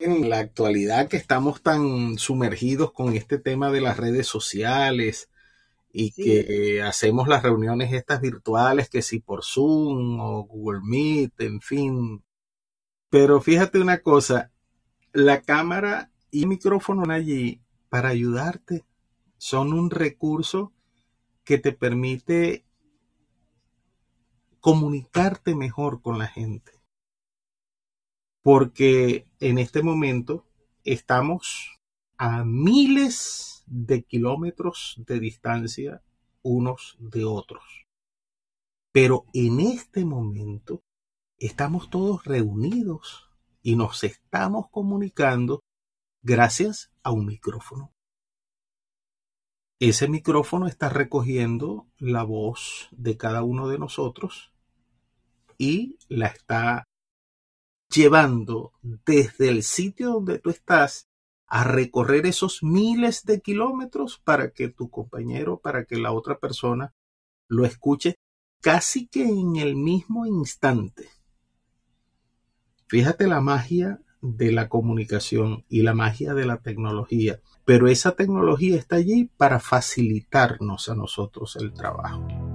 En la actualidad que estamos tan sumergidos con este tema de las redes sociales y que hacemos las reuniones estas virtuales, que si por Zoom o Google Meet, en fin. Pero fíjate una cosa, la cámara y el micrófono allí para ayudarte. Son un recurso que te permite comunicarte mejor con la gente porque en este momento estamos a miles de kilómetros de distancia unos de otros. Pero en este momento estamos todos reunidos y nos estamos comunicando gracias a un micrófono. Ese micrófono está recogiendo la voz de cada uno de nosotros y la está llevando desde el sitio donde tú estás a recorrer esos miles de kilómetros para que tu compañero, para que la otra persona lo escuche casi que en el mismo instante. Fíjate la magia de la comunicación y la magia de la tecnología, pero esa tecnología está allí para facilitarnos a nosotros el trabajo.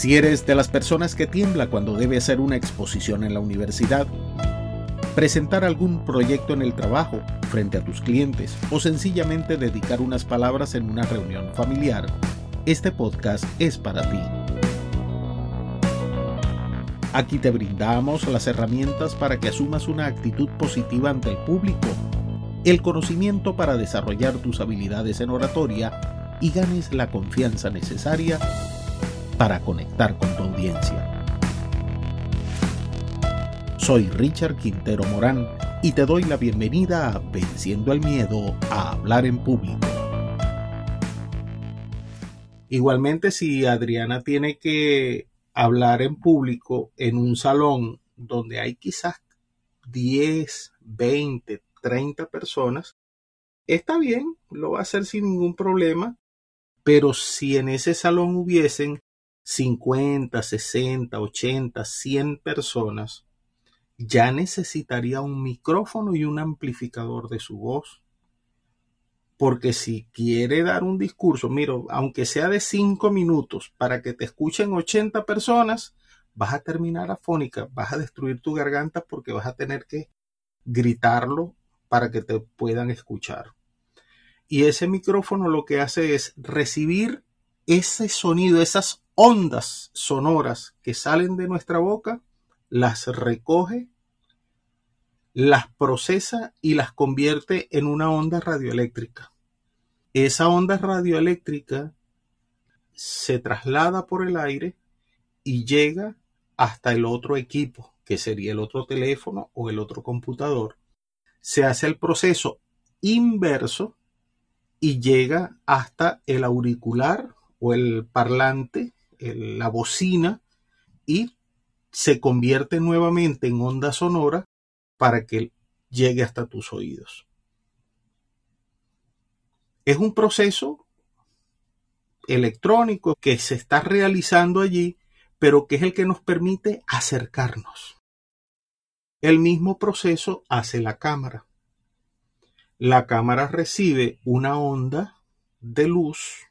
Si eres de las personas que tiembla cuando debe hacer una exposición en la universidad, presentar algún proyecto en el trabajo frente a tus clientes o sencillamente dedicar unas palabras en una reunión familiar, este podcast es para ti. Aquí te brindamos las herramientas para que asumas una actitud positiva ante el público, el conocimiento para desarrollar tus habilidades en oratoria y ganes la confianza necesaria para conectar con tu audiencia. Soy Richard Quintero Morán y te doy la bienvenida a Venciendo el Miedo a Hablar en Público. Igualmente, si Adriana tiene que hablar en público en un salón donde hay quizás 10, 20, 30 personas, está bien, lo va a hacer sin ningún problema, pero si en ese salón hubiesen 50, 60, 80, 100 personas, ya necesitaría un micrófono y un amplificador de su voz. Porque si quiere dar un discurso, miro, aunque sea de 5 minutos, para que te escuchen 80 personas, vas a terminar afónica, vas a destruir tu garganta porque vas a tener que gritarlo para que te puedan escuchar. Y ese micrófono lo que hace es recibir ese sonido, esas ondas sonoras que salen de nuestra boca, las recoge, las procesa y las convierte en una onda radioeléctrica. Esa onda radioeléctrica se traslada por el aire y llega hasta el otro equipo, que sería el otro teléfono o el otro computador. Se hace el proceso inverso y llega hasta el auricular o el parlante, la bocina, y se convierte nuevamente en onda sonora para que llegue hasta tus oídos. Es un proceso electrónico que se está realizando allí, pero que es el que nos permite acercarnos. El mismo proceso hace la cámara. La cámara recibe una onda de luz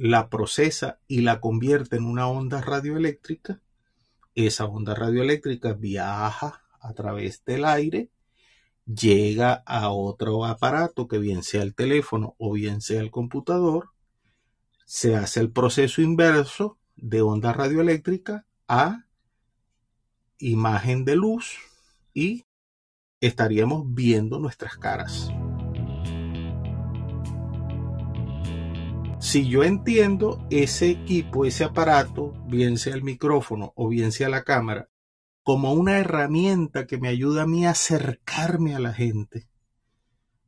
la procesa y la convierte en una onda radioeléctrica. Esa onda radioeléctrica viaja a través del aire, llega a otro aparato que bien sea el teléfono o bien sea el computador, se hace el proceso inverso de onda radioeléctrica a imagen de luz y estaríamos viendo nuestras caras. Si yo entiendo ese equipo, ese aparato, bien sea el micrófono o bien sea la cámara, como una herramienta que me ayuda a mí a acercarme a la gente,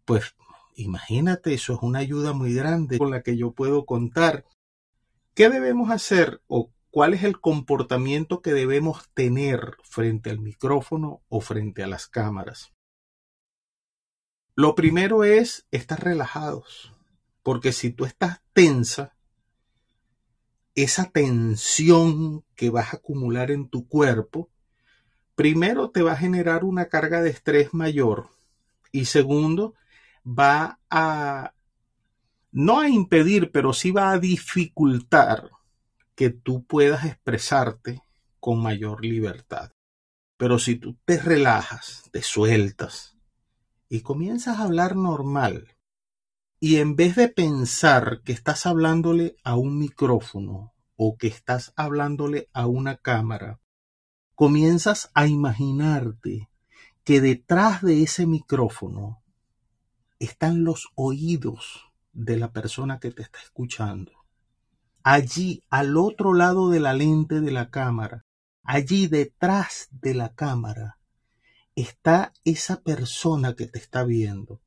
pues imagínate, eso es una ayuda muy grande con la que yo puedo contar. ¿Qué debemos hacer o cuál es el comportamiento que debemos tener frente al micrófono o frente a las cámaras? Lo primero es estar relajados, porque si tú estás tensa, esa tensión que vas a acumular en tu cuerpo, primero te va a generar una carga de estrés mayor y segundo, va a, no a impedir, pero sí va a dificultar que tú puedas expresarte con mayor libertad. Pero si tú te relajas, te sueltas y comienzas a hablar normal, y en vez de pensar que estás hablándole a un micrófono o que estás hablándole a una cámara, comienzas a imaginarte que detrás de ese micrófono están los oídos de la persona que te está escuchando. Allí, al otro lado de la lente de la cámara, allí detrás de la cámara, está esa persona que te está viendo.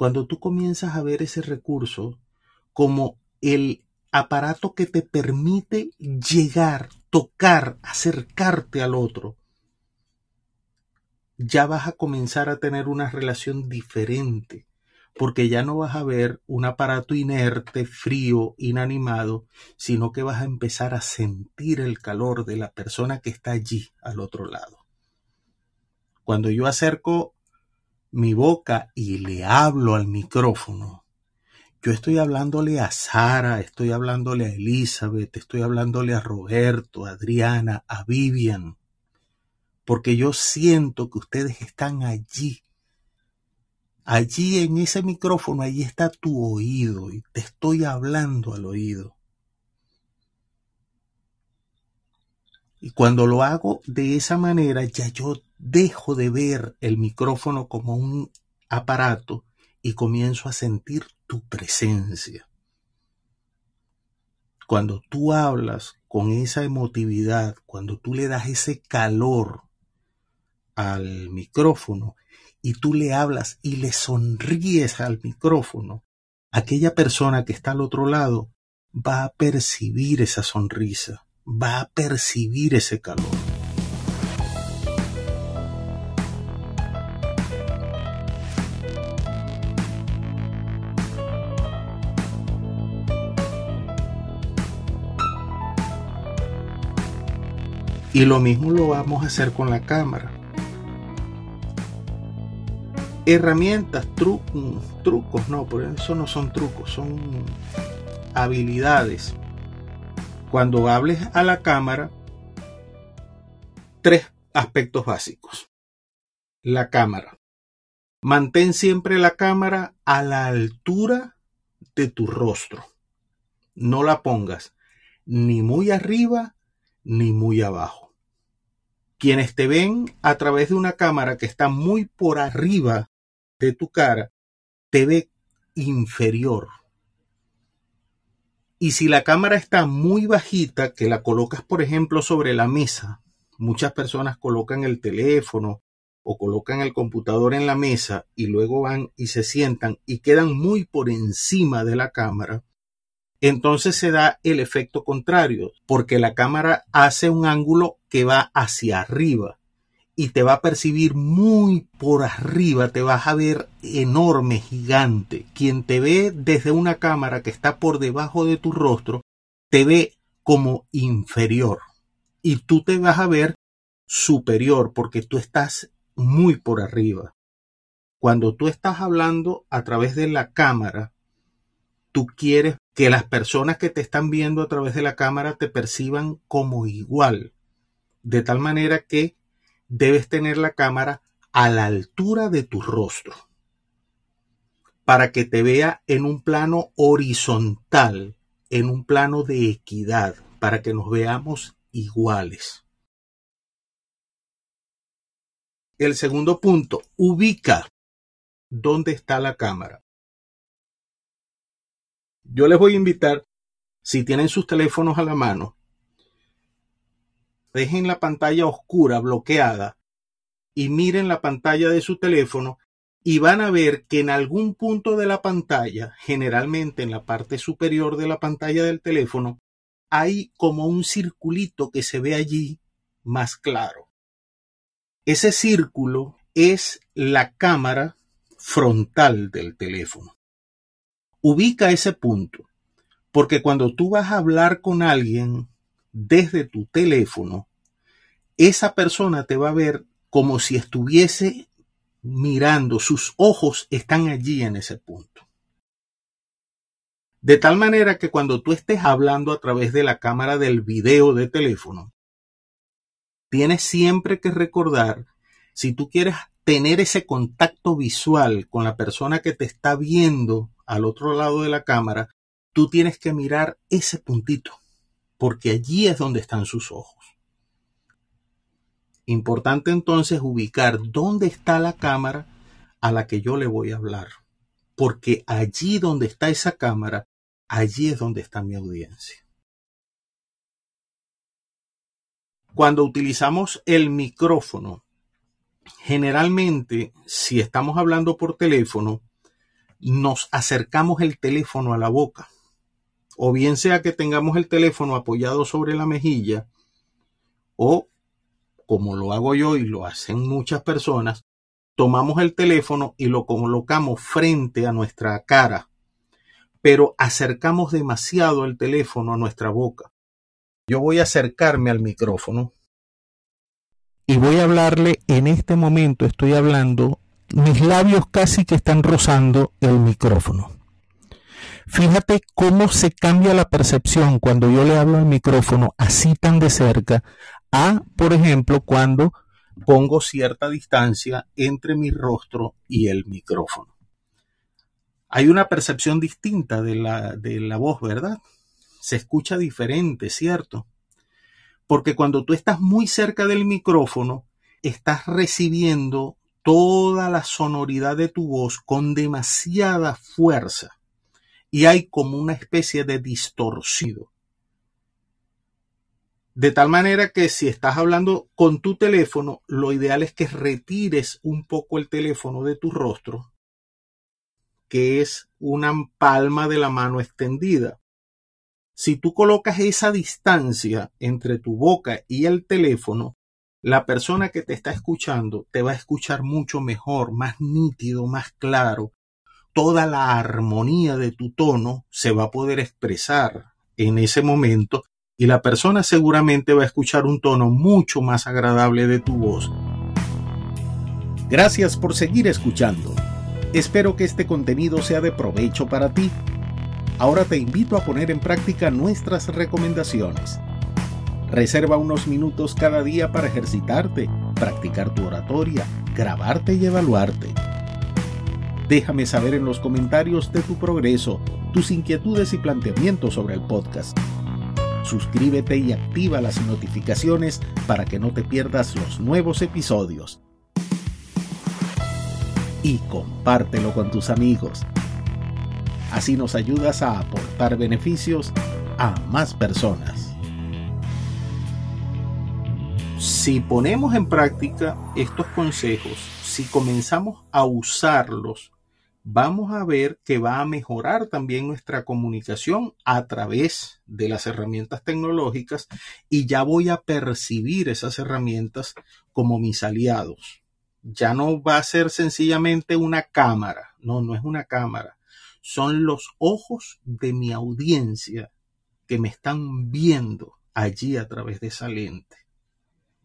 Cuando tú comienzas a ver ese recurso como el aparato que te permite llegar, tocar, acercarte al otro, ya vas a comenzar a tener una relación diferente, porque ya no vas a ver un aparato inerte, frío, inanimado, sino que vas a empezar a sentir el calor de la persona que está allí al otro lado. Cuando yo acerco mi boca y le hablo al micrófono, yo estoy hablándole a Sara, estoy hablándole a Elizabeth, estoy hablándole a Roberto, a Adriana, a Vivian, porque yo siento que ustedes están allí. Allí en ese micrófono, allí está tu oído y te estoy hablando al oído. Y cuando lo hago de esa manera, ya yo dejo de ver el micrófono como un aparato y comienzo a sentir tu presencia. Cuando tú hablas con esa emotividad, cuando tú le das ese calor al micrófono y tú le hablas y le sonríes al micrófono, aquella persona que está al otro lado va a percibir esa sonrisa, va a percibir ese calor. Y lo mismo lo vamos a hacer con la cámara herramientas, trucos, no, por eso no son trucos, son habilidades. Cuando hables a la cámara, tres aspectos básicos. La cámara. Mantén siempre la cámara a la altura de tu rostro. No la pongas ni muy arriba ni muy abajo. Quienes te ven a través de una cámara que está muy por arriba de tu cara te ve inferior. Y si la cámara está muy bajita, que la colocas, por ejemplo, sobre la mesa, muchas personas colocan el teléfono o colocan el computador en la mesa y luego van y se sientan y quedan muy por encima de la cámara, entonces se da el efecto contrario, porque la cámara hace un ángulo que va hacia arriba y te va a percibir muy por arriba, te vas a ver enorme, gigante. Quien te ve desde una cámara que está por debajo de tu rostro, te ve como inferior y tú te vas a ver superior porque tú estás muy por arriba. Cuando tú estás hablando a través de la cámara, tú quieres que las personas que te están viendo a través de la cámara te perciban como igual, de tal manera que debes tener la cámara a la altura de tu rostro para que te vea en un plano horizontal, en un plano de equidad, para que nos veamos iguales. El segundo punto, ubica dónde está la cámara. Yo les voy a invitar, si tienen sus teléfonos a la mano, dejen la pantalla oscura, bloqueada, y miren la pantalla de su teléfono y van a ver que en algún punto de la pantalla, generalmente en la parte superior de la pantalla del teléfono, hay como un circulito que se ve allí más claro. Ese círculo es la cámara frontal del teléfono. Ubica ese punto, porque cuando tú vas a hablar con alguien desde tu teléfono, esa persona te va a ver como si estuviese mirando, sus ojos están allí en ese punto. De tal manera que cuando tú estés hablando a través de la cámara del video de teléfono, tienes siempre que recordar, si tú quieres tener ese contacto visual con la persona que te está viendo al otro lado de la cámara, tú tienes que mirar ese puntito, porque allí es donde están sus ojos. Importante entonces ubicar dónde está la cámara a la que yo le voy a hablar, porque allí donde está esa cámara, allí es donde está mi audiencia. Cuando utilizamos el micrófono, generalmente, si estamos hablando por teléfono, nos acercamos el teléfono a la boca. O bien sea que tengamos el teléfono apoyado sobre la mejilla, o como lo hago yo y lo hacen muchas personas, tomamos el teléfono y lo colocamos frente a nuestra cara, pero acercamos demasiado el teléfono a nuestra boca. Yo voy a acercarme al micrófono y voy a hablarle en este momento, estoy hablando, mis labios casi que están rozando el micrófono. Fíjate cómo se cambia la percepción cuando yo le hablo al micrófono así tan de cerca a, por ejemplo, cuando pongo cierta distancia entre mi rostro y el micrófono. Hay una percepción distinta de la, de la voz, ¿verdad? Se escucha diferente, ¿cierto? Porque cuando tú estás muy cerca del micrófono, estás recibiendo toda la sonoridad de tu voz con demasiada fuerza y hay como una especie de distorsido. De tal manera que si estás hablando con tu teléfono, lo ideal es que retires un poco el teléfono de tu rostro, que es una palma de la mano extendida. Si tú colocas esa distancia entre tu boca y el teléfono, la persona que te está escuchando te va a escuchar mucho mejor, más nítido, más claro. Toda la armonía de tu tono se va a poder expresar en ese momento y la persona seguramente va a escuchar un tono mucho más agradable de tu voz. Gracias por seguir escuchando. Espero que este contenido sea de provecho para ti. Ahora te invito a poner en práctica nuestras recomendaciones. Reserva unos minutos cada día para ejercitarte, practicar tu oratoria, grabarte y evaluarte. Déjame saber en los comentarios de tu progreso, tus inquietudes y planteamientos sobre el podcast suscríbete y activa las notificaciones para que no te pierdas los nuevos episodios. Y compártelo con tus amigos. Así nos ayudas a aportar beneficios a más personas. Si ponemos en práctica estos consejos, si comenzamos a usarlos vamos a ver que va a mejorar también nuestra comunicación a través de las herramientas tecnológicas y ya voy a percibir esas herramientas como mis aliados. Ya no va a ser sencillamente una cámara, no, no es una cámara, son los ojos de mi audiencia que me están viendo allí a través de esa lente.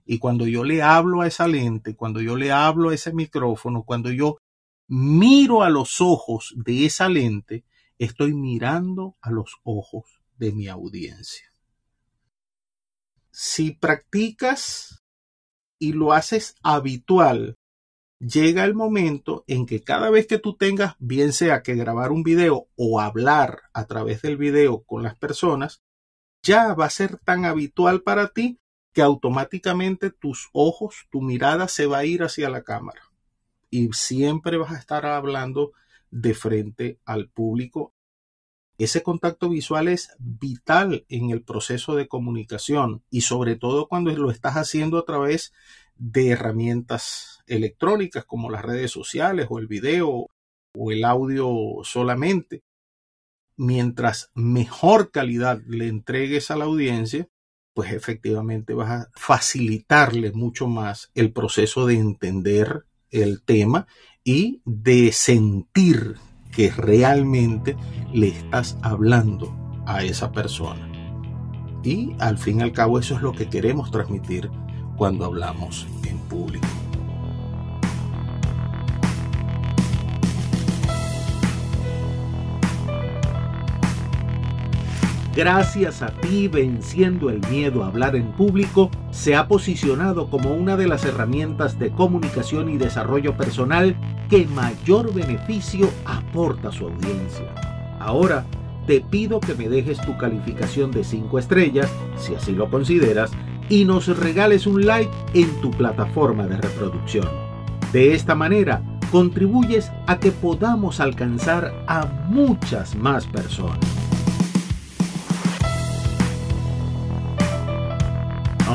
Y cuando yo le hablo a esa lente, cuando yo le hablo a ese micrófono, cuando yo miro a los ojos de esa lente, estoy mirando a los ojos de mi audiencia. Si practicas y lo haces habitual, llega el momento en que cada vez que tú tengas, bien sea que grabar un video o hablar a través del video con las personas, ya va a ser tan habitual para ti que automáticamente tus ojos, tu mirada se va a ir hacia la cámara y siempre vas a estar hablando de frente al público. Ese contacto visual es vital en el proceso de comunicación y sobre todo cuando lo estás haciendo a través de herramientas electrónicas como las redes sociales o el video o el audio solamente. Mientras mejor calidad le entregues a la audiencia, pues efectivamente vas a facilitarle mucho más el proceso de entender el tema y de sentir que realmente le estás hablando a esa persona. Y al fin y al cabo eso es lo que queremos transmitir cuando hablamos en público. Gracias a ti, venciendo el miedo a hablar en público, se ha posicionado como una de las herramientas de comunicación y desarrollo personal que mayor beneficio aporta a su audiencia. Ahora, te pido que me dejes tu calificación de 5 estrellas, si así lo consideras, y nos regales un like en tu plataforma de reproducción. De esta manera, contribuyes a que podamos alcanzar a muchas más personas.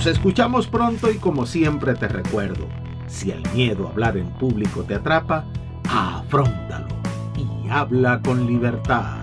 Nos escuchamos pronto y como siempre te recuerdo, si el miedo a hablar en público te atrapa, afrontalo y habla con libertad.